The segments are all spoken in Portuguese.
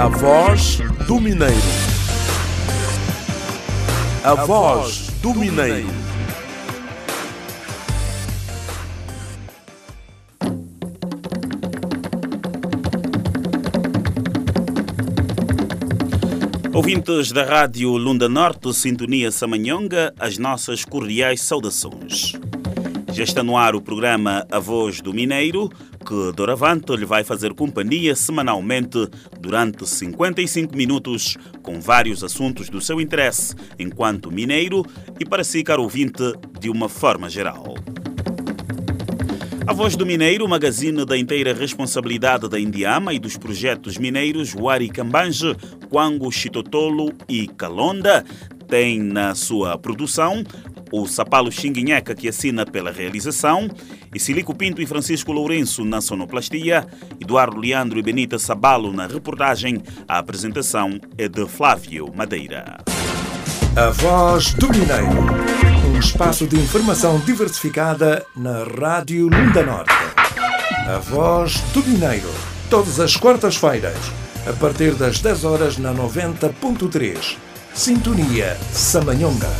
A voz do Mineiro. A voz do Mineiro. Ouvintes da Rádio Lunda Norte, Sintonia Samanhonga, as nossas cordiais saudações. Já está no ar o programa A Voz do Mineiro, que doravante lhe vai fazer companhia semanalmente durante 55 minutos com vários assuntos do seu interesse enquanto mineiro e para si, caro ouvinte, de uma forma geral. A Voz do Mineiro, magazine da inteira responsabilidade da Indiama e dos projetos mineiros Wari Cambange, Quango, Chitotolo e Calonda, tem na sua produção o Sapalo Xinguinheca, que assina pela realização, e Silico Pinto e Francisco Lourenço na sonoplastia, Eduardo Leandro e Benita Sabalo na reportagem. A apresentação é de Flávio Madeira. A Voz do Mineiro. Um espaço de informação diversificada na Rádio Lunda Norte. A Voz do Mineiro. Todas as quartas-feiras, a partir das 10 horas na 90.3. Sintonia Samanhonga.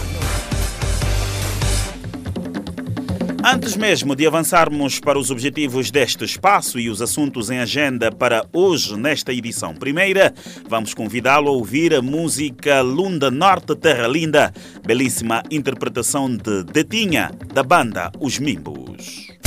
Antes mesmo de avançarmos para os objetivos deste espaço e os assuntos em agenda para hoje, nesta edição primeira, vamos convidá-lo a ouvir a música Lunda Norte Terra Linda, belíssima interpretação de Detinha, da banda Os Mimbos.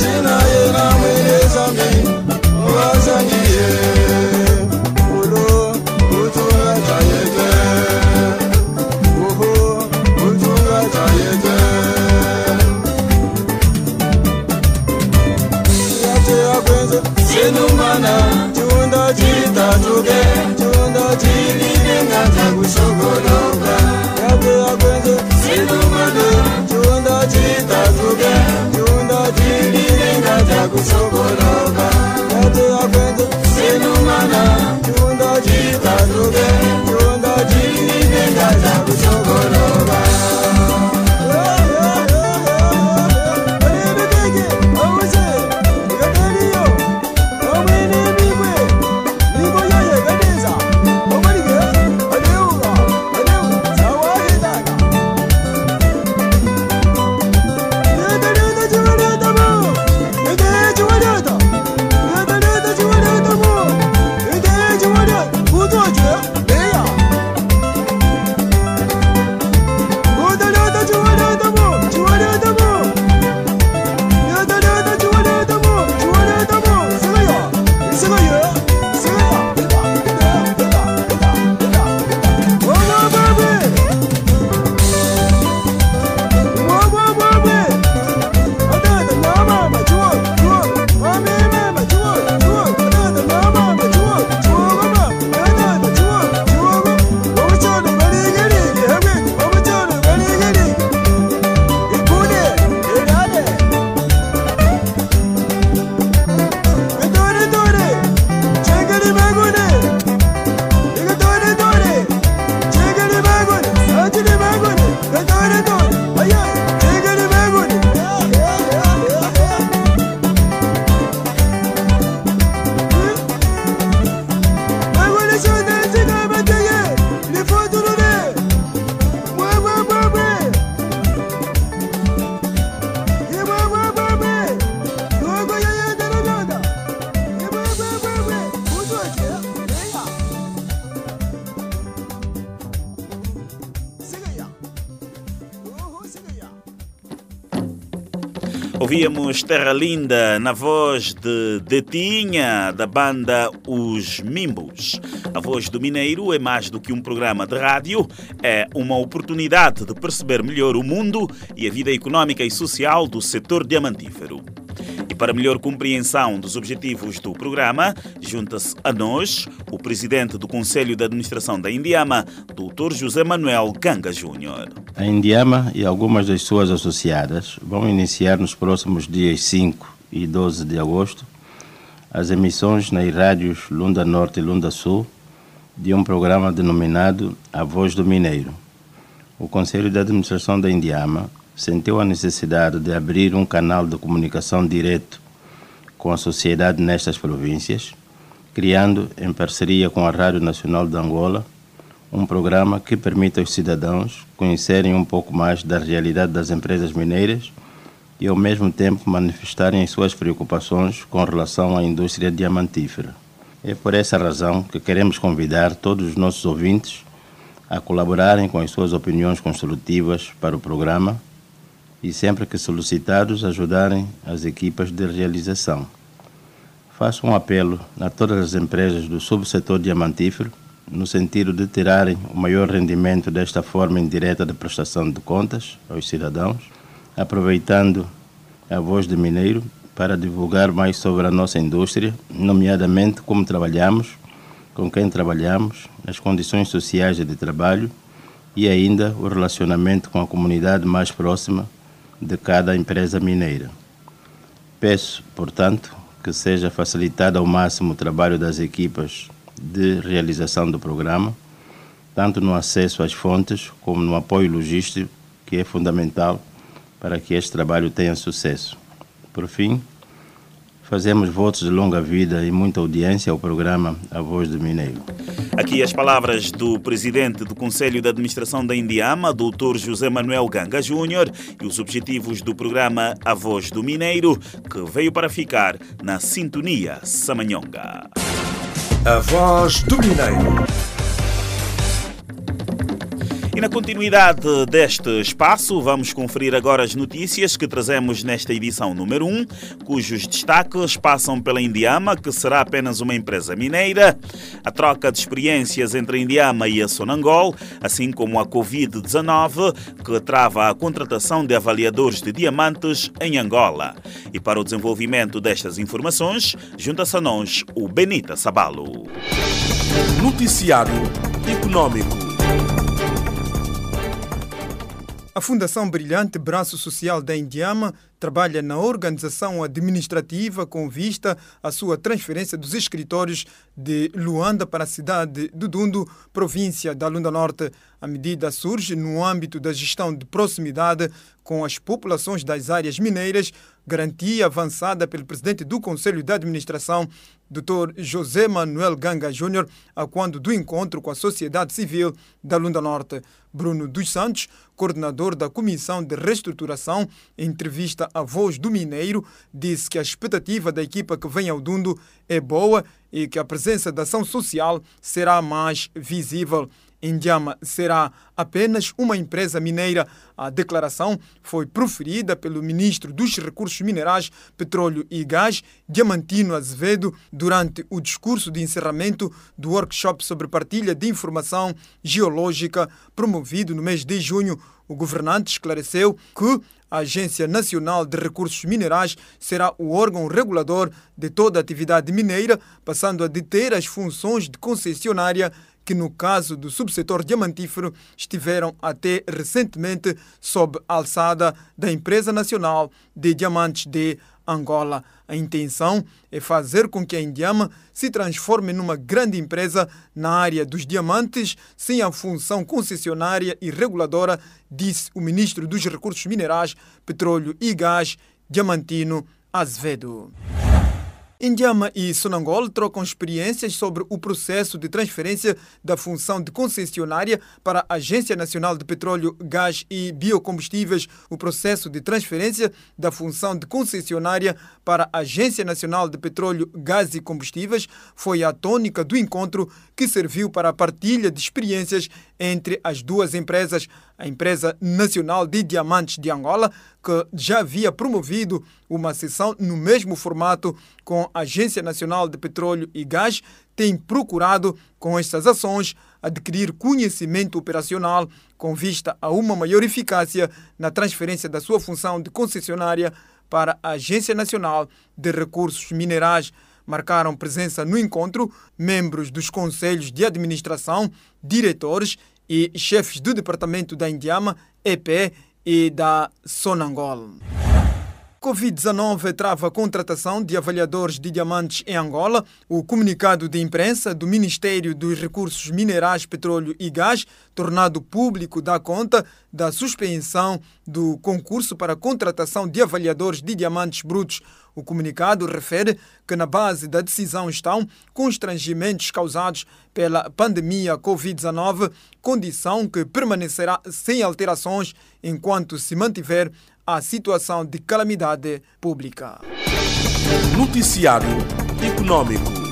zinaye namwenezami wazangiye Ouvíamos Terra Linda na voz de Detinha, da banda Os Mimbos. A voz do Mineiro é mais do que um programa de rádio, é uma oportunidade de perceber melhor o mundo e a vida econômica e social do setor diamantífero. Para melhor compreensão dos objetivos do programa, junta-se a nós o presidente do Conselho de Administração da Indiama, Dr. José Manuel Ganga Júnior. A Indiama e algumas das suas associadas vão iniciar nos próximos dias 5 e 12 de agosto as emissões nas rádios Lunda Norte e Lunda Sul de um programa denominado A Voz do Mineiro. O Conselho de Administração da Indiama sentiu a necessidade de abrir um canal de comunicação direto com a sociedade nestas províncias, criando, em parceria com a Rádio Nacional de Angola, um programa que permita aos cidadãos conhecerem um pouco mais da realidade das empresas mineiras e, ao mesmo tempo, manifestarem as suas preocupações com relação à indústria diamantífera. É por essa razão que queremos convidar todos os nossos ouvintes a colaborarem com as suas opiniões construtivas para o programa e, sempre que solicitados, ajudarem as equipas de realização. Faço um apelo a todas as empresas do subsetor diamantífero no sentido de tirarem o maior rendimento desta forma indireta de prestação de contas aos cidadãos, aproveitando a voz de Mineiro para divulgar mais sobre a nossa indústria, nomeadamente como trabalhamos, com quem trabalhamos, as condições sociais de trabalho e ainda o relacionamento com a comunidade mais próxima de cada empresa mineira. Peço, portanto, que seja facilitado ao máximo o trabalho das equipas de realização do programa, tanto no acesso às fontes como no apoio logístico, que é fundamental para que este trabalho tenha sucesso. Por fim, fazemos votos de longa vida e muita audiência ao programa A Voz do Mineiro. Aqui as palavras do presidente do Conselho de Administração da Indiama, Dr. José Manuel Ganga Júnior, e os objetivos do programa A Voz do Mineiro, que veio para ficar na sintonia Samanhonga. A Voz do Mineiro. E na continuidade deste espaço, vamos conferir agora as notícias que trazemos nesta edição número 1, cujos destaques passam pela Indiama, que será apenas uma empresa mineira, a troca de experiências entre a Indiama e a Sonangol, assim como a Covid-19, que trava a contratação de avaliadores de diamantes em Angola. E para o desenvolvimento destas informações, junta-se a nós o Benita Sabalo. Noticiário Econômico. A Fundação Brilhante Braço Social da Indiama trabalha na organização administrativa com vista à sua transferência dos escritórios de Luanda para a cidade de Dundo, província da Lunda Norte. A medida surge no âmbito da gestão de proximidade com as populações das áreas mineiras, garantia avançada pelo presidente do Conselho de Administração, Dr. José Manuel Ganga Júnior, a quando do encontro com a sociedade civil da Lunda Norte. Bruno dos Santos, coordenador da Comissão de Reestruturação, em entrevista à Voz do Mineiro, disse que a expectativa da equipa que vem ao Dundo é boa e que a presença da ação social será mais visível. Indiama será apenas uma empresa mineira. A declaração foi proferida pelo ministro dos Recursos Minerais, Petróleo e Gás, Diamantino Azevedo, durante o discurso de encerramento do workshop sobre partilha de informação geológica promovido no mês de junho. O governante esclareceu que a Agência Nacional de Recursos Minerais será o órgão regulador de toda a atividade mineira, passando a deter as funções de concessionária que no caso do subsetor diamantífero estiveram até recentemente sob alçada da Empresa Nacional de Diamantes de Angola. A intenção é fazer com que a Indiama se transforme numa grande empresa na área dos diamantes, sem a função concessionária e reguladora, disse o ministro dos Recursos Minerais, Petróleo e Gás, Diamantino Azevedo. Indiama e Sonangol trocam experiências sobre o processo de transferência da função de concessionária para a Agência Nacional de Petróleo, Gás e Biocombustíveis, o processo de transferência da função de concessionária para a Agência Nacional de Petróleo, Gás e Combustíveis foi a tônica do encontro que serviu para a partilha de experiências entre as duas empresas. A Empresa Nacional de Diamantes de Angola, que já havia promovido uma sessão no mesmo formato com a Agência Nacional de Petróleo e Gás, tem procurado, com estas ações, adquirir conhecimento operacional com vista a uma maior eficácia na transferência da sua função de concessionária para a Agência Nacional de Recursos Minerais. Marcaram presença no encontro membros dos conselhos de administração, diretores e chefes do departamento da Indiama, EP e da Sonangol. Covid-19 trava a contratação de avaliadores de diamantes em Angola. O comunicado de imprensa do Ministério dos Recursos Minerais, Petróleo e Gás, tornado público, dá conta da suspensão do concurso para a contratação de avaliadores de diamantes brutos. O comunicado refere que na base da decisão estão constrangimentos causados pela pandemia Covid-19, condição que permanecerá sem alterações enquanto se mantiver à situação de calamidade pública. Noticiário Econômico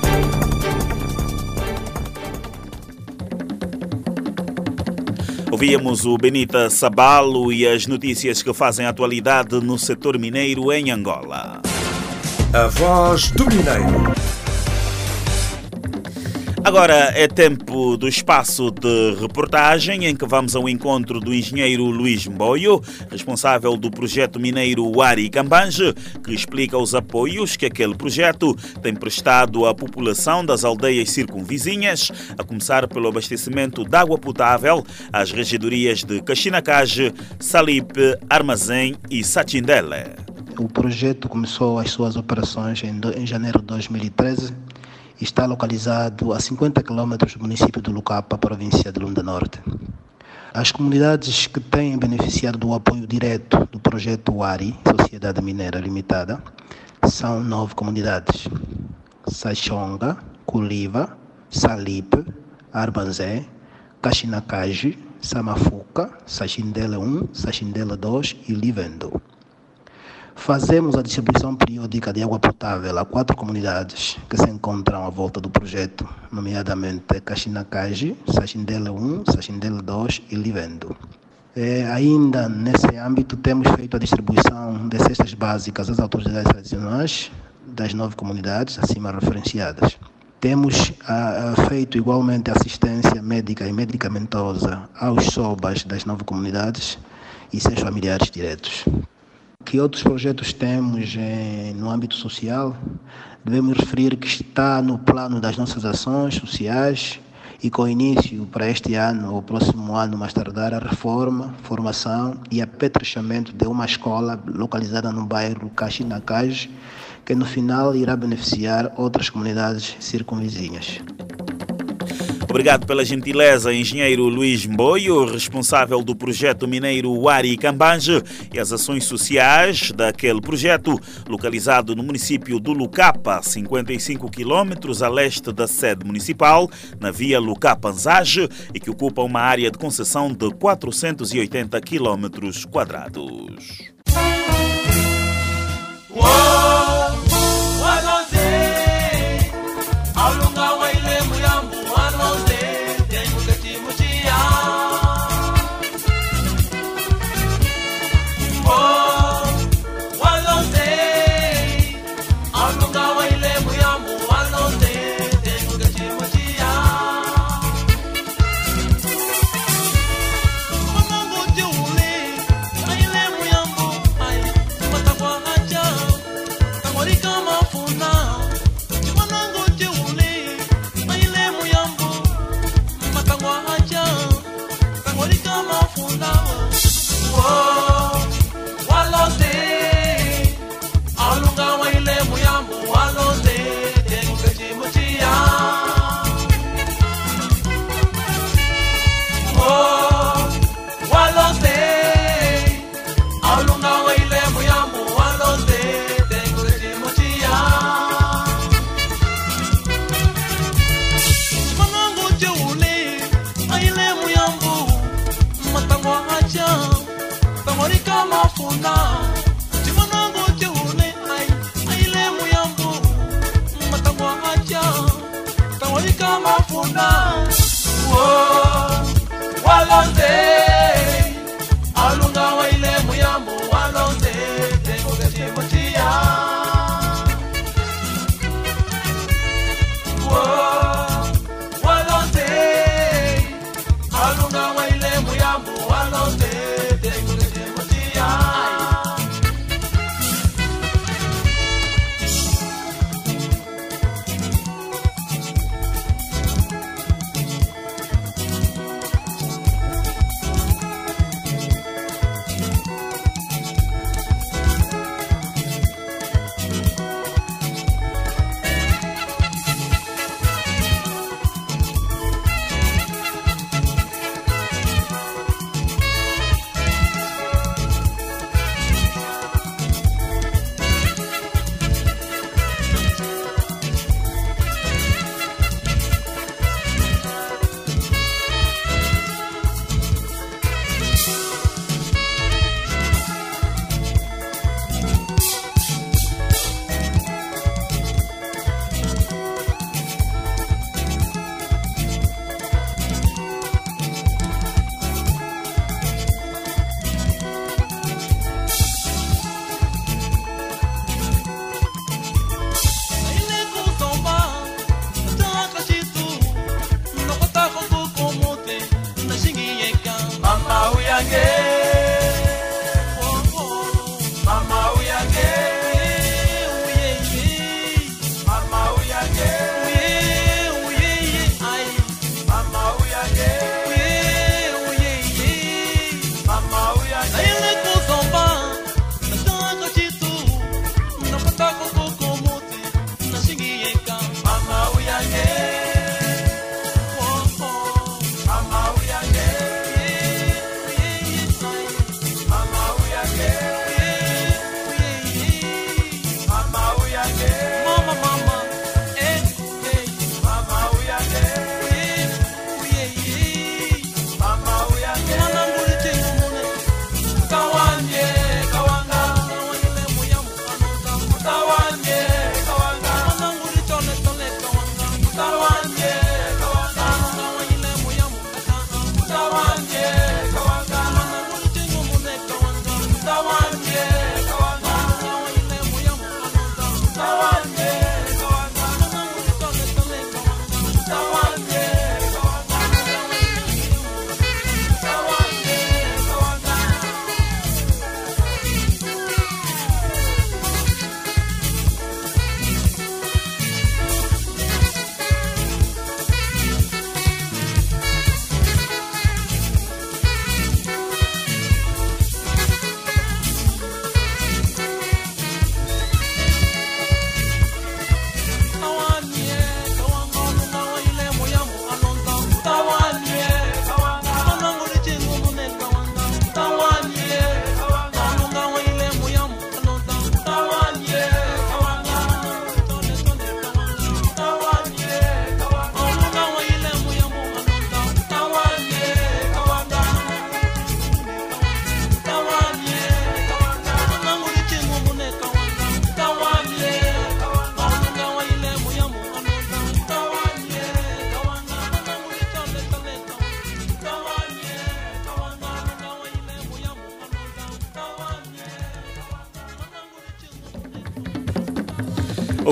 Ouvimos o Benita Sabalo e as notícias que fazem atualidade no setor mineiro em Angola. A voz do Mineiro. Agora é tempo do espaço de reportagem em que vamos ao encontro do engenheiro Luís Mboio, responsável do projeto mineiro Wari Cambange, que explica os apoios que aquele projeto tem prestado à população das aldeias circunvizinhas, a começar pelo abastecimento de água potável às regedorias de Caxinacage, Salipe, Armazém e Sachindele. O projeto começou as suas operações em, janeiro de 2013 e está localizado a 50 km do município de Lucapa, província de Lunda Norte. As comunidades que têm beneficiado do apoio direto do projeto UARI, Sociedade Mineira Limitada, são nove comunidades: Sachonga, Culiva, Salipe, Arbanzé, Caxinacage, Samafuca, Sachindela 1, Sachindela 2 e Livendo. Fazemos a distribuição periódica de água potável a quatro comunidades que se encontram à volta do projeto, nomeadamente Caxinacage, Sachindela 1, Sachindela 2 e Livendo. É, ainda nesse âmbito, temos feito a distribuição de cestas básicas às autoridades tradicionais das nove comunidades acima referenciadas. Temos ah, feito igualmente assistência médica e medicamentosa aos SOBAs das nove comunidades e seus familiares diretos. Que outros projetos temos eh, no âmbito social? Devemos referir que está no plano das nossas ações sociais e com início para este ano ou próximo ano mais tardar a reforma, formação e apetrechamento de uma escola localizada no bairro Caxinacage, que no final irá beneficiar outras comunidades circunvizinhas. Obrigado pela gentileza, engenheiro Luís Mboio, responsável do projeto mineiro Wari Cambange e as ações sociais daquele projeto, localizado no município do Lucapa, 55 quilômetros a leste da sede municipal, na via Lucapa-Anzage, e que ocupa uma área de concessão de 480 quilômetros quadrados.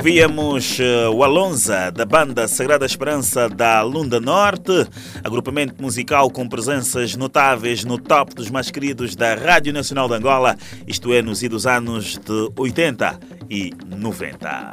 Ouvíamos uh, o Alonza, da banda Sagrada Esperança da Lunda Norte, agrupamento musical com presenças notáveis no top dos mais queridos da Rádio Nacional de Angola, isto é, nos idos anos de 80 e 90.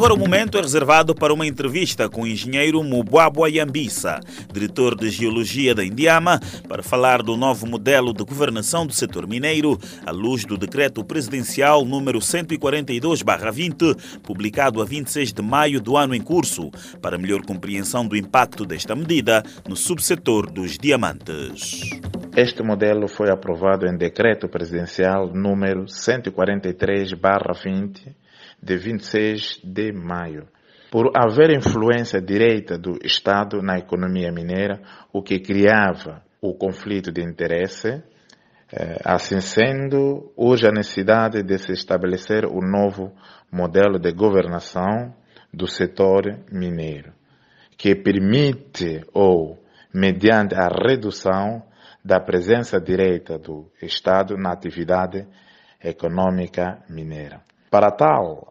Agora o momento é reservado para uma entrevista com o engenheiro Mubwabwa Yambisa, diretor de Geologia da Indiama, para falar do novo modelo de governação do setor mineiro, à luz do decreto presidencial número 142/20, publicado a 26 de maio do ano em curso, para melhor compreensão do impacto desta medida no subsetor dos diamantes. Este modelo foi aprovado em decreto presidencial número 143/20 de 26 de maio. Por haver influência direita do Estado na economia mineira, o que criava o conflito de interesse, eh, assim sendo, urge a necessidade de se estabelecer um novo modelo de governação do setor mineiro, que permite ou mediante a redução da presença direita do Estado na atividade econômica mineira. Para tal,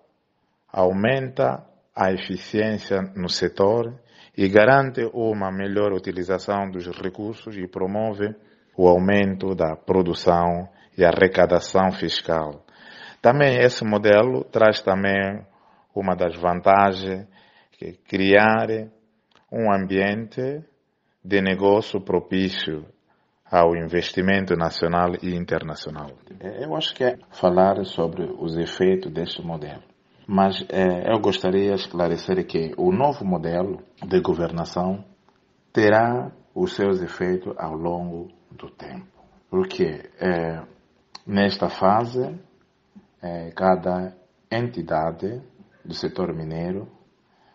aumenta a eficiência no setor e garante uma melhor utilização dos recursos e promove o aumento da produção e arrecadação fiscal. Também esse modelo traz também uma das vantagens que é criar um ambiente de negócio propício ao investimento nacional e internacional. Eu acho que é falar sobre os efeitos deste modelo. Mas eh, eu gostaria de esclarecer que o novo modelo de governação terá os seus efeitos ao longo do tempo. Porque eh, nesta fase, eh, cada entidade do setor mineiro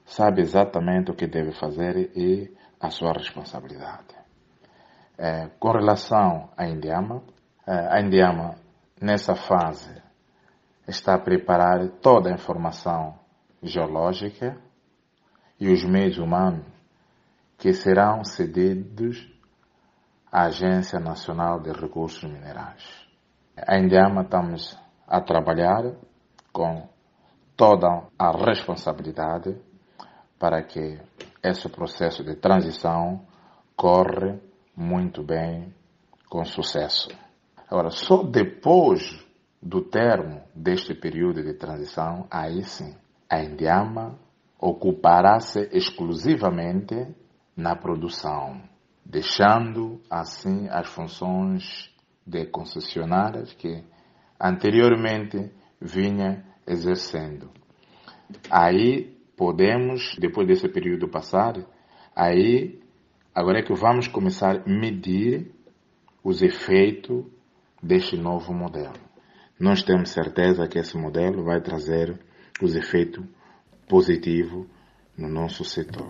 sabe exatamente o que deve fazer e a sua responsabilidade. É, com relação à Indiama, é, a Indiama, nessa fase, está a preparar toda a informação geológica e os meios humanos que serão cedidos à Agência Nacional de Recursos Minerais. A Indiama estamos a trabalhar com toda a responsabilidade para que esse processo de transição corra muito bem, com sucesso. Agora, só depois do termo deste período de transição, aí sim, a Indiama ocupará-se exclusivamente na produção, deixando assim as funções de concessionárias que anteriormente vinha exercendo. Aí podemos, depois desse período passar, aí Agora é que vamos começar a medir os efeitos deste novo modelo. Nós temos certeza que esse modelo vai trazer os efeitos positivos no nosso setor.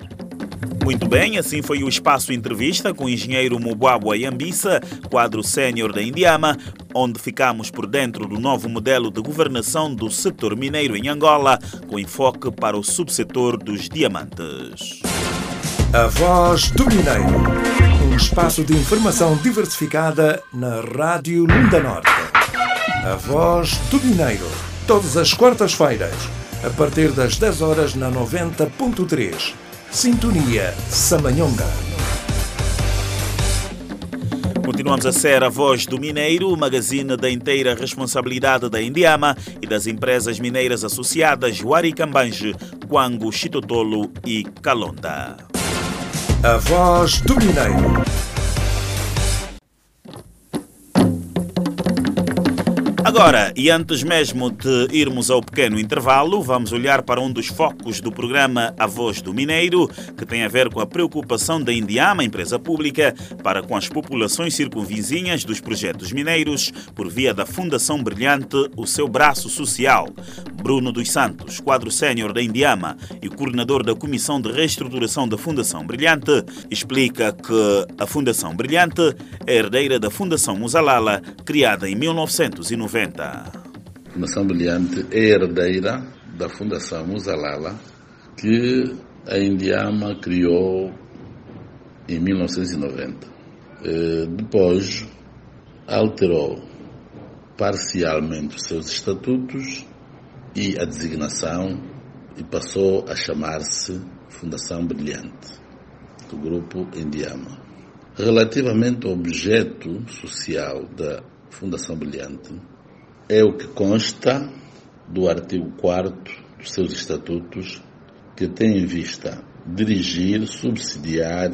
Muito bem, assim foi o espaço entrevista com o engenheiro Mubwabwa Yambisa, quadro sénior da Indiama, onde ficamos por dentro do novo modelo de governação do setor mineiro em Angola, com enfoque para o subsetor dos diamantes. A Voz do Mineiro. Um espaço de informação diversificada na Rádio Lunda Norte. A Voz do Mineiro. Todas as quartas-feiras, a partir das 10 horas na 90.3. Sintonia Samanhonga. Continuamos a ser a voz do Mineiro, o magazine da inteira responsabilidade da Indiama e das empresas mineiras associadas Huaricambange, Quango, Chitotolo e Calonda. A Voz do Mineiro. Agora, e antes mesmo de irmos ao pequeno intervalo, vamos olhar para um dos focos do programa A Voz do Mineiro, que tem a ver com a preocupação da Indiama, empresa pública, para com as populações circunvizinhas dos projetos mineiros, por via da Fundação Brilhante, o seu braço social. Bruno dos Santos, quadro sénior da Indiama e coordenador da Comissão de Reestruturação da Fundação Brilhante, explica que a Fundação Brilhante é herdeira da Fundação Musalala, criada em 1990. A Fundação Brilhante é herdeira da Fundação Musalala, que a Indiama criou em 1990. Depois alterou parcialmente os seus estatutos e a designação e passou a chamar-se Fundação Brilhante, do grupo Indiama. Relativamente ao objeto social da Fundação Brilhante, é o que consta do artigo 4 dos seus estatutos, que tem em vista dirigir, subsidiar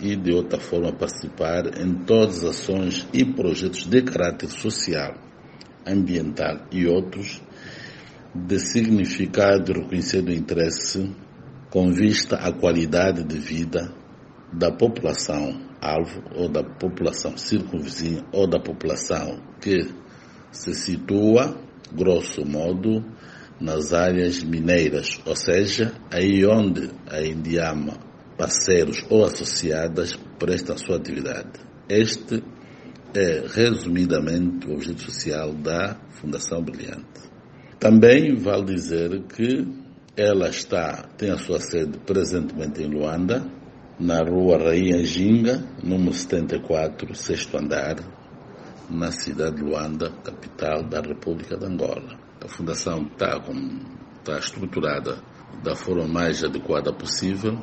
e, de outra forma, participar em todas as ações e projetos de caráter social, ambiental e outros de significado reconhecido interesse com vista à qualidade de vida da população alvo ou da população circunvizinha ou da população que se situa, grosso modo, nas áreas mineiras, ou seja, aí onde a Indiama, parceiros ou associadas prestam sua atividade. Este é, resumidamente, o objeto social da Fundação Brilhante. Também vale dizer que ela está, tem a sua sede presentemente em Luanda, na rua Rainha Ginga, número 74, sexto andar, na cidade de Luanda, capital da República de Angola. A fundação está, está estruturada da forma mais adequada possível,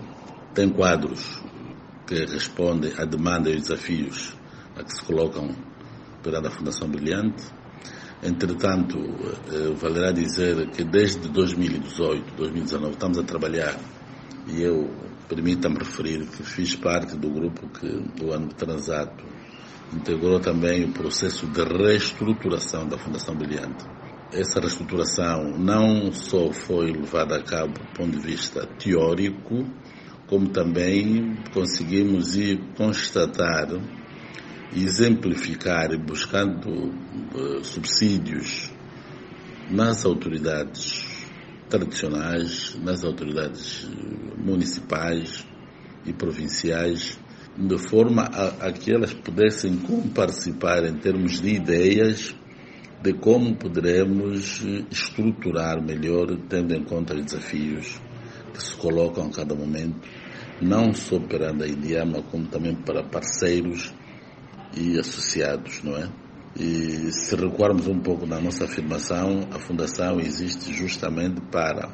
tem quadros que respondem à demanda e aos desafios a que se colocam perante a Fundação Brilhante. Entretanto, eh, valerá dizer que desde 2018, 2019, estamos a trabalhar e eu permita-me referir que fiz parte do grupo que, do ano transato, integrou também o processo de reestruturação da Fundação Brilhante. Essa reestruturação não só foi levada a cabo do ponto de vista teórico, como também conseguimos ir constatar, exemplificar, buscando uh, subsídios nas autoridades tradicionais, nas autoridades municipais e provinciais, de forma a, a que elas pudessem participar em termos de ideias de como poderemos estruturar melhor, tendo em conta os desafios que se colocam a cada momento, não só perante a Indiama, como também para parceiros e associados, não é? E se recuarmos um pouco na nossa afirmação, a Fundação existe justamente para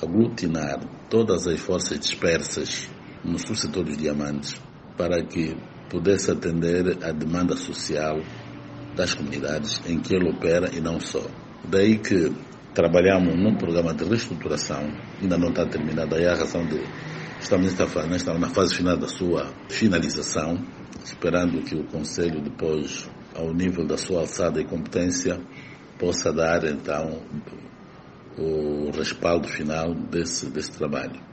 aglutinar todas as forças dispersas no subsetor dos diamantes para que pudesse atender à demanda social das comunidades em que ele opera e não só. Daí que trabalhamos num programa de reestruturação, ainda não está terminado, aí a razão de estamos nesta, na fase final da sua finalização, esperando que o Conselho depois ao nível da sua alçada e competência, possa dar então o respaldo final desse, desse trabalho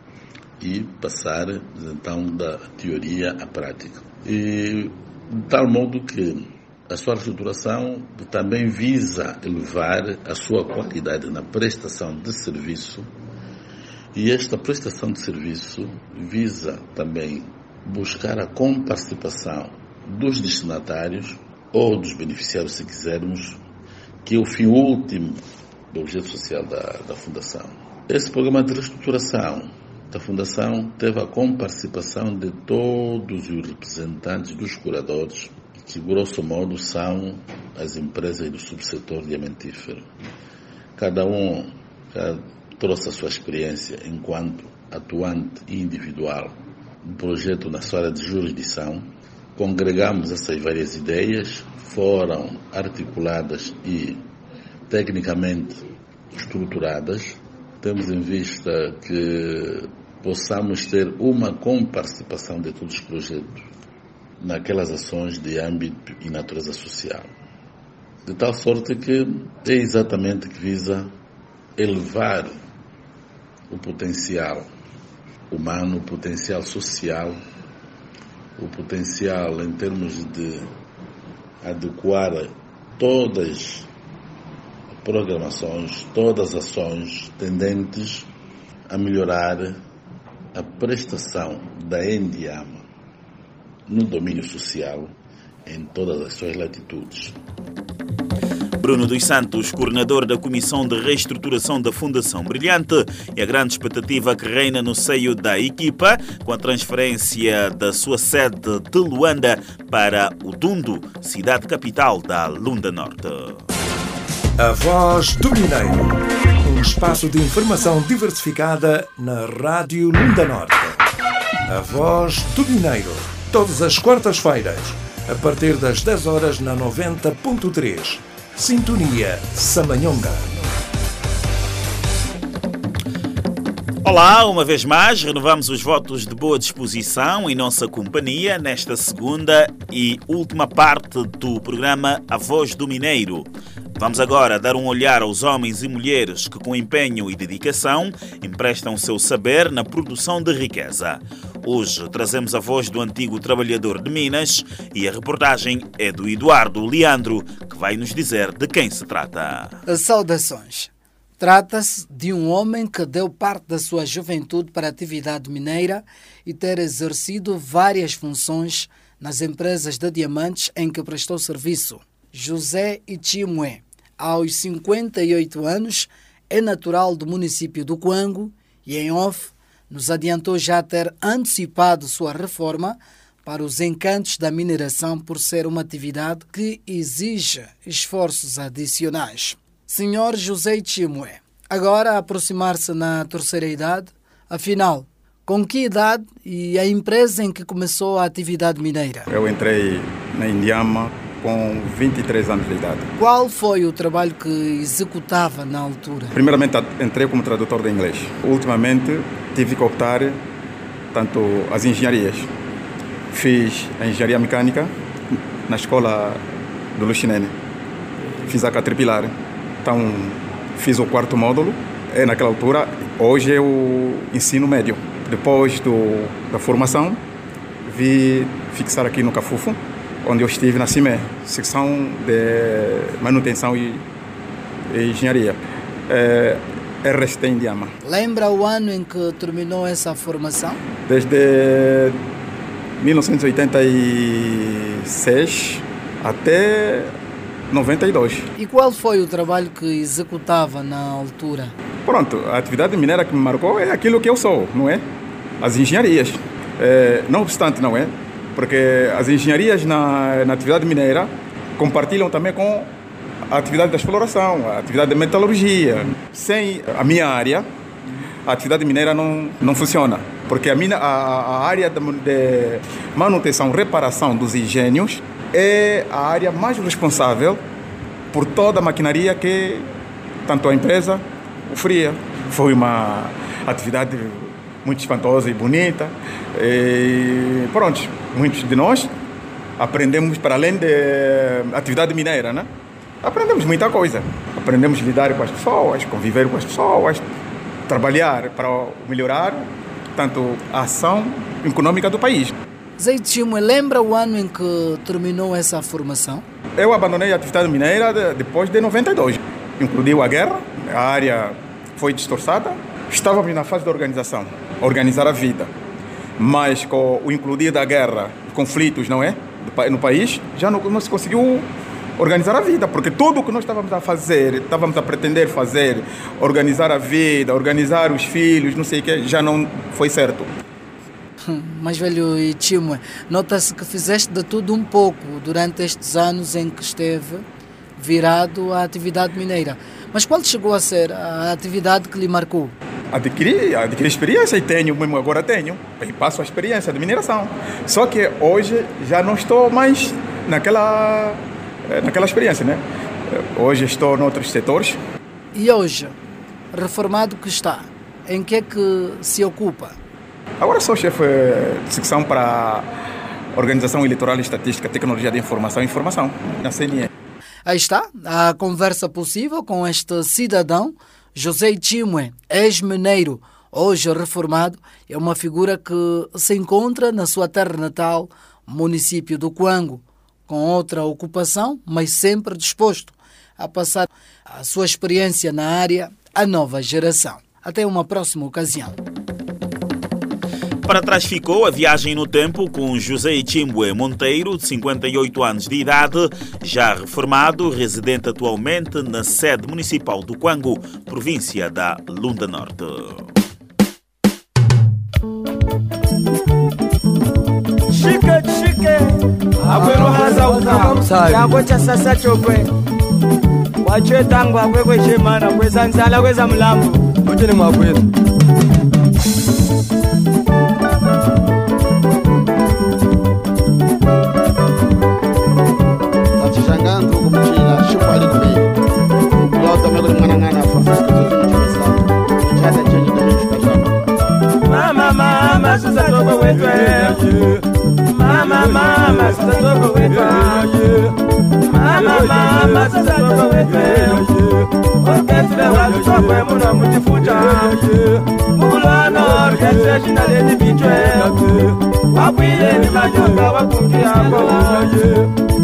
e passar então da teoria à prática. E de tal modo que a sua reestruturação também visa elevar a sua qualidade na prestação de serviço e esta prestação de serviço visa também buscar a comparticipação dos destinatários ou dos beneficiários, se quisermos, que é o fim último do objeto social da, da Fundação. Esse programa de reestruturação da Fundação teve a comparticipação de todos os representantes dos curadores, que grosso modo são as empresas do subsetor diamantífero. Cada um trouxe a sua experiência enquanto atuante individual no projeto na sua área de jurisdição congregamos essas várias ideias, foram articuladas e tecnicamente estruturadas. Temos em vista que possamos ter uma comparticipação de todos os projetos naquelas ações de âmbito e natureza social. De tal sorte que é exatamente que visa elevar o potencial humano, o potencial social o potencial em termos de adequar todas as programações, todas as ações tendentes a melhorar a prestação da Endiama no domínio social em todas as suas latitudes. Bruno dos Santos, coordenador da Comissão de Reestruturação da Fundação Brilhante, e a grande expectativa que reina no seio da equipa com a transferência da sua sede de Luanda para o Dundo, cidade capital da Lunda Norte. A Voz do Mineiro. Um espaço de informação diversificada na Rádio Lunda Norte. A Voz do Mineiro. Todas as quartas-feiras, a partir das 10 horas na 90.3. Sintonia Samanhonga. Olá, uma vez mais, renovamos os votos de boa disposição em nossa companhia nesta segunda e última parte do programa A Voz do Mineiro. Vamos agora dar um olhar aos homens e mulheres que, com empenho e dedicação, emprestam seu saber na produção de riqueza. Hoje trazemos a voz do antigo trabalhador de Minas e a reportagem é do Eduardo Leandro, que vai nos dizer de quem se trata. Saudações. Trata-se de um homem que deu parte da sua juventude para a atividade mineira e ter exercido várias funções nas empresas de diamantes em que prestou serviço. José Ichimwe, aos 58 anos, é natural do município do Coango e, em off, nos adiantou já ter antecipado sua reforma para os encantos da mineração por ser uma atividade que exige esforços adicionais. Senhor José Chimwe, agora aproximar-se na terceira idade, afinal, com que idade e a empresa em que começou a atividade mineira? Eu entrei na Indiama com 23 anos de idade. Qual foi o trabalho que executava na altura? Primeiramente entrei como tradutor de inglês. Ultimamente tive que optar tanto as engenharias. Fiz a engenharia mecânica na escola do Luxinene. Fiz a Caterpillar. Então fiz o quarto módulo. É naquela altura, hoje é o ensino médio. Depois do, da formação, vi fixar aqui no Cafufo, onde eu estive na CIME, secção de manutenção e, e engenharia. É, RST Indiama. Lembra o ano em que terminou essa formação? Desde 1986 até 92. E qual foi o trabalho que executava na altura? Pronto, a atividade mineira que me marcou é aquilo que eu sou, não é? As engenharias. É, não obstante, não é? Porque as engenharias na, na atividade mineira compartilham também com a atividade da exploração, a atividade de metalurgia. Sem a minha área, a atividade mineira não, não funciona. Porque a, mina, a, a área de, de manutenção, reparação dos engenhos é a área mais responsável por toda a maquinaria que tanto a empresa oferia. Foi uma atividade muito espantosa e bonita. E pronto, muitos de nós aprendemos para além da atividade mineira, né? Aprendemos muita coisa. Aprendemos a lidar com as pessoas, conviver com as pessoas, trabalhar para melhorar tanto a ação econômica do país. Zeitimo, lembra o ano em que terminou essa formação? Eu abandonei a atividade mineira depois de 92. Incluiu a guerra, a área foi distorçada. Estávamos na fase de organização, organizar a vida. Mas com o incluir da guerra, conflitos, não é? No país, já não, não se conseguiu organizar a vida, porque tudo o que nós estávamos a fazer, estávamos a pretender fazer, organizar a vida, organizar os filhos, não sei o que, já não foi certo. Mas, velho Ichimwe, nota-se que fizeste de tudo um pouco durante estes anos em que esteve virado à atividade mineira. Mas qual chegou a ser a atividade que lhe marcou? Adquiri, adquiri experiência e tenho, mesmo agora tenho, e passo a experiência de mineração. Só que hoje já não estou mais naquela, naquela experiência, né? Hoje estou em outros setores. E hoje, reformado que está, em que é que se ocupa? Agora sou chefe de secção para Organização Eleitoral e Estatística, Tecnologia de Informação e Informação, na CNE. Aí está a conversa possível com este cidadão, José Chimwe, ex-mineiro, hoje reformado, é uma figura que se encontra na sua terra natal, município do Coango, com outra ocupação, mas sempre disposto a passar a sua experiência na área à nova geração. Até uma próxima ocasião. Para trás ficou a viagem no tempo com José Chimbue Monteiro, de 58 anos de idade, já reformado, residente atualmente na sede municipal do Quango, província da Lunda Norte. Sasa chokwe kwesamlambo utini mwakwethu tachishanganthu mama susa toko wetwa mama mama susa toko wetwa mama mama susa toko wetwa oketule watuchokwe muno muchifucha mulwana orkestre shina leni vichwe wapwileni majoka wakungi yako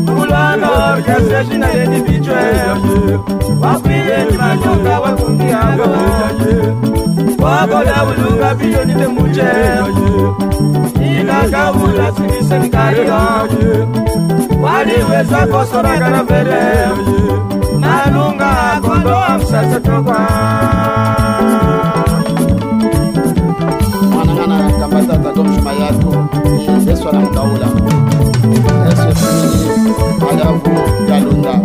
mulwana orkestre shina leni vichwe wapwileni majoka wakungi yako wakola uluga bilioni bemuje inagaula sikisenikario waliweza kosoragana mbele malunga akondoa msasa tokwa. Mwanangana kambatata domshuma yatu yesu anamgaula yesu alavu yalunda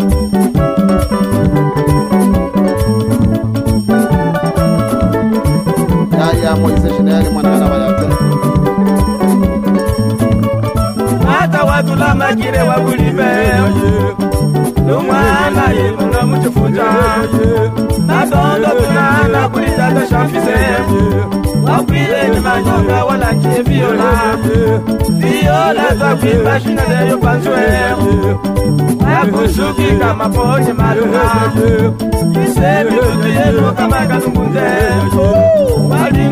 ya Moise Shidari mwanana wa Yakobo hata watu la magire wa bulibe lumwana ye kuna nadondo tunana kulitata shafise. Wakwile ni manyonga wala kiviola viola za kwimba shina leyo panzwe yakusukika maponi maluma isebi tutuyenu kama kalungunze.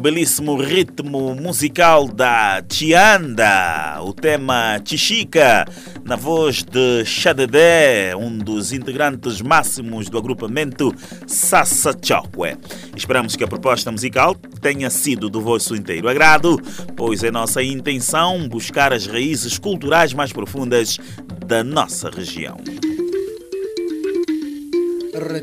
belíssimo ritmo musical da Tianda, o tema Chichica, na voz de Xadedé, um dos integrantes máximos do agrupamento Sassa Chokwe. Esperamos que a proposta musical tenha sido do vosso inteiro agrado, pois é nossa intenção buscar as raízes culturais mais profundas da nossa região.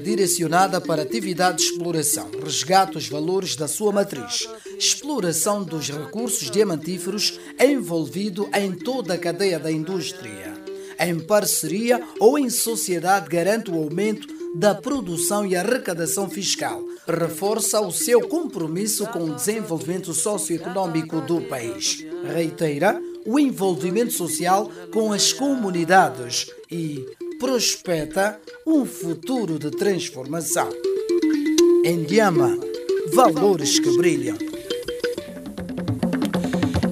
Redirecionada para atividade de exploração, resgate os valores da sua matriz, exploração dos recursos diamantíferos envolvido em toda a cadeia da indústria. Em parceria ou em sociedade garante o aumento da produção e arrecadação fiscal. Reforça o seu compromisso com o desenvolvimento socioeconômico do país. Reitera o envolvimento social com as comunidades e prospeta um futuro de transformação. Endiama, valores que brilham.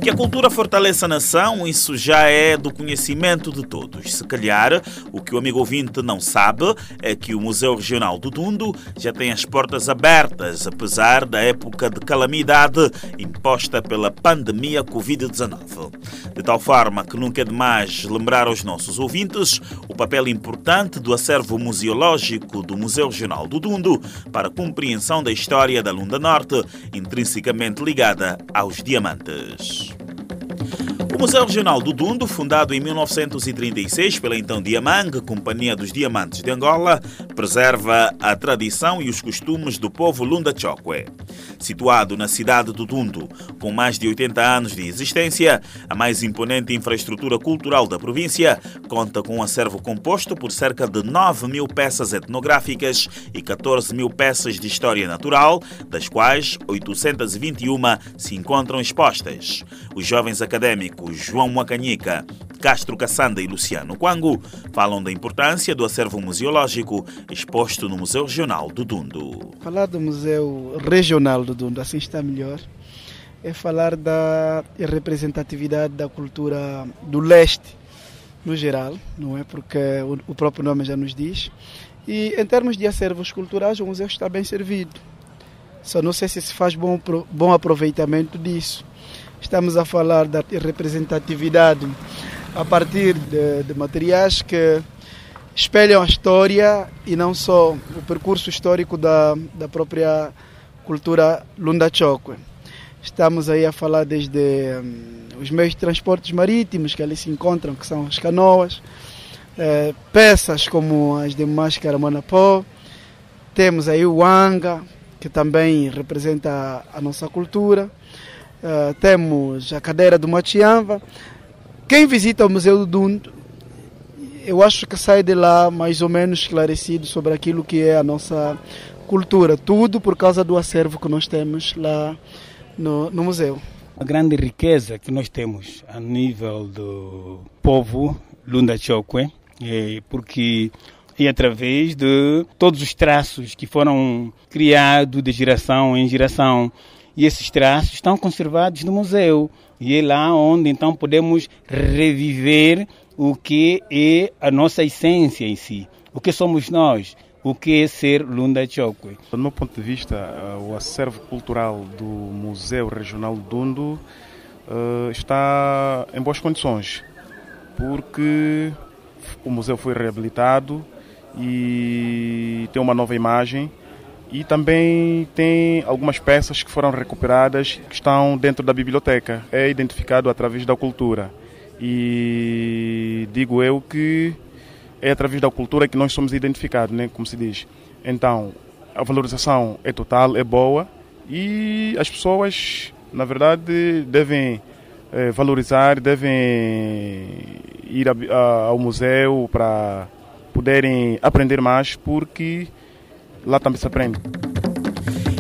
Que a cultura fortaleça a nação, isso já é do conhecimento de todos. Se calhar, o que o amigo ouvinte não sabe é que o Museu Regional do Dundo já tem as portas abertas, apesar da época de calamidade imposta pela pandemia Covid-19. De tal forma que nunca é demais lembrar aos nossos ouvintes o papel importante do acervo museológico do Museu Regional do Dundo para a compreensão da história da Lunda Norte, intrinsecamente ligada aos diamantes. O Museu Regional do Dundo, fundado em 1936 pela então Diamang, Companhia dos Diamantes de Angola, preserva a tradição e os costumes do povo Lunda Chokwe. Situado na cidade do Dundo, com mais de 80 anos de existência, a mais imponente infraestrutura cultural da província, conta com um acervo composto por cerca de 9 mil peças etnográficas e 14 mil peças de história natural, das quais 821 se encontram expostas. Os jovens académicos João Macanhica, Castro Cassanda e Luciano Quango falam da importância do acervo museológico exposto no Museu Regional do Dundo. Falar do Museu Regional do Dundo, assim está melhor, é falar da representatividade da cultura do leste no geral, não é? Porque o próprio nome já nos diz. E em termos de acervos culturais, o museu está bem servido. Só não sei se se faz bom, bom aproveitamento disso. Estamos a falar da representatividade a partir de, de materiais que espelham a história e não só o percurso histórico da, da própria cultura Lunda Chokwe. Estamos aí a falar desde hum, os meios de transportes marítimos que ali se encontram, que são as canoas, eh, peças como as de Máscara Manapó, temos aí o Anga, que também representa a nossa cultura, Uh, temos a cadeira do Machiamba. Quem visita o Museu do Dundo, eu acho que sai de lá mais ou menos esclarecido sobre aquilo que é a nossa cultura. Tudo por causa do acervo que nós temos lá no, no museu. A grande riqueza que nós temos a nível do povo Lunda Chokwe, é porque é através de todos os traços que foram criados de geração em geração e esses traços estão conservados no museu. E é lá onde então podemos reviver o que é a nossa essência em si, o que somos nós, o que é ser Lunda Chokwe. Do meu ponto de vista, eh, o acervo cultural do Museu Regional Dundo uh, está em boas condições, porque o museu foi reabilitado e tem uma nova imagem e também tem algumas peças que foram recuperadas que estão dentro da biblioteca. É identificado através da cultura. E digo eu que é através da cultura que nós somos identificados, né? como se diz. Então, a valorização é total, é boa e as pessoas, na verdade, devem é, valorizar, devem ir a, a, ao museu para poderem aprender mais, porque lá também se aprende.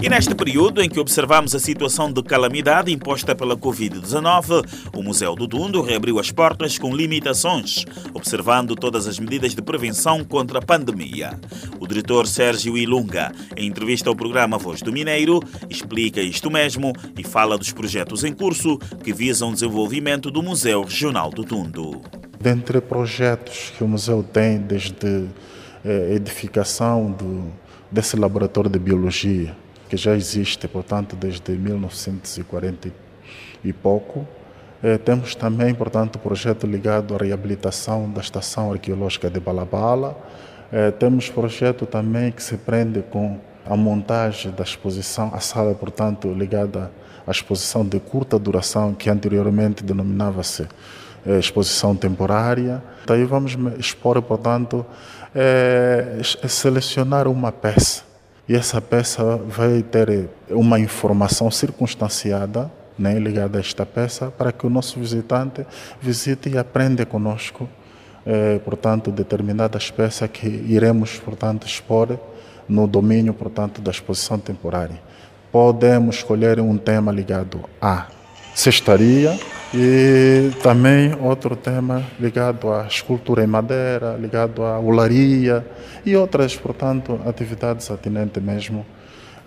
E neste período em que observamos a situação de calamidade imposta pela Covid-19, o Museu do Dundo reabriu as portas com limitações, observando todas as medidas de prevenção contra a pandemia. O diretor Sérgio Ilunga, em entrevista ao programa Voz do Mineiro, explica isto mesmo e fala dos projetos em curso que visam o desenvolvimento do Museu Regional do Dundo. Dentre projetos que o museu tem, desde a eh, edificação do desse laboratório de biologia, que já existe, portanto, desde 1940 e pouco. Eh, temos também, portanto, o projeto ligado à reabilitação da estação arqueológica de Balabala. Eh, temos projeto também que se prende com a montagem da exposição, a sala, portanto, ligada à exposição de curta duração, que anteriormente denominava-se eh, exposição temporária. Daí vamos expor, portanto, é, é selecionar uma peça. E essa peça vai ter uma informação circunstanciada né, ligada a esta peça para que o nosso visitante visite e aprenda conosco eh, portanto, determinadas peças que iremos, portanto, expor no domínio, portanto, da exposição temporária. Podemos escolher um tema ligado à cestaria e também outro tema ligado à escultura em madeira, ligado à olaria e outras, portanto, atividades atinentes mesmo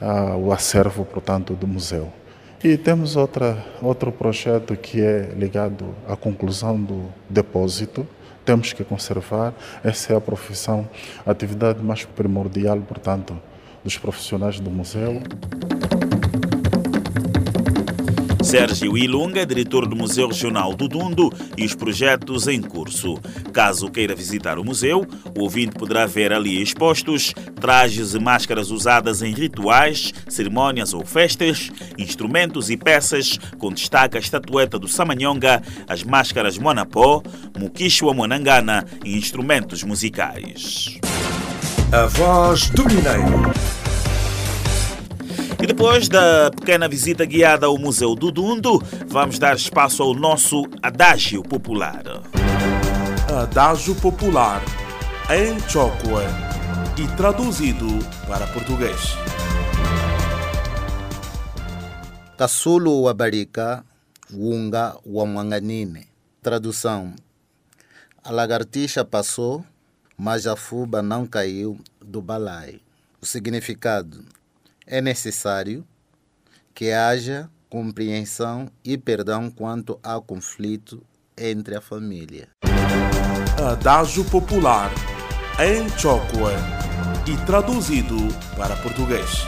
ao acervo, portanto, do museu. E temos outra, outro projeto que é ligado à conclusão do depósito. Temos que conservar, essa é a profissão, a atividade mais primordial, portanto, dos profissionais do museu. Sérgio Ilunga, diretor do Museu Regional do Dundo e os projetos em curso. Caso queira visitar o museu, o ouvinte poderá ver ali expostos trajes e máscaras usadas em rituais, cerimônias ou festas, instrumentos e peças, com destaque a estatueta do Samanyonga, as máscaras Monapó, Mukichwa Monangana e instrumentos musicais. A voz do Mineiro. E depois da pequena visita guiada ao Museu do Dundo, vamos dar espaço ao nosso adágio popular. Adágio popular em Chokwe e traduzido para português. Kasulu wa wunga wa mwanganine. Tradução: A lagartixa passou, mas a fuba não caiu do balaio. O significado: é necessário que haja compreensão e perdão quanto ao conflito entre a família. Adágio popular em Chokwe e traduzido para português.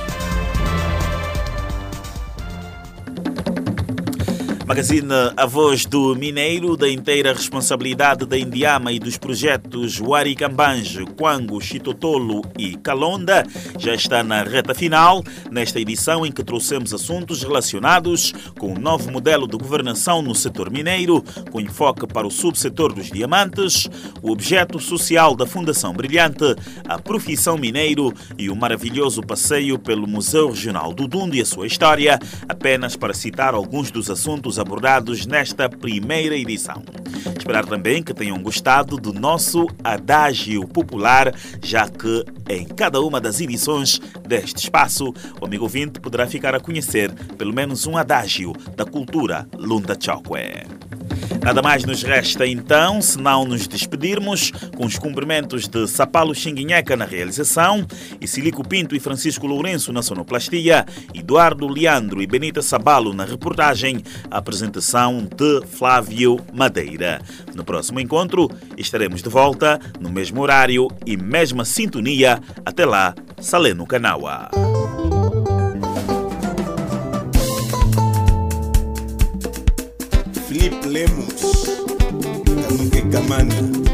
Magazine A Voz do Mineiro, da inteira responsabilidade da Indiama e dos projetos Huaricambange, Quango, Chitotolo e Calonda, já está na reta final, nesta edição em que trouxemos assuntos relacionados com o novo modelo de governação no setor mineiro, com enfoque para o subsetor dos diamantes, o objeto social da Fundação Brilhante, a profissão mineiro e o maravilhoso passeio pelo Museu Regional do Dundo e a sua história, apenas para citar alguns dos assuntos abordados nesta primeira edição. Esperar também que tenham gostado do nosso adágio popular, já que em cada uma das edições deste espaço, o amigo ouvinte poderá ficar a conhecer pelo menos um adágio da cultura Lunda Chokwe. Nada mais nos resta então, se não nos despedirmos com os cumprimentos de Sapalo Xinguinheca na realização e Silico Pinto e Francisco Lourenço na sonoplastia, Eduardo Leandro e Benita Sabalo na reportagem, a apresentação de Flávio Madeira. No próximo encontro estaremos de volta no mesmo horário e mesma sintonia. Até lá, Saleno Canaua. Lemos, Canuque Camana.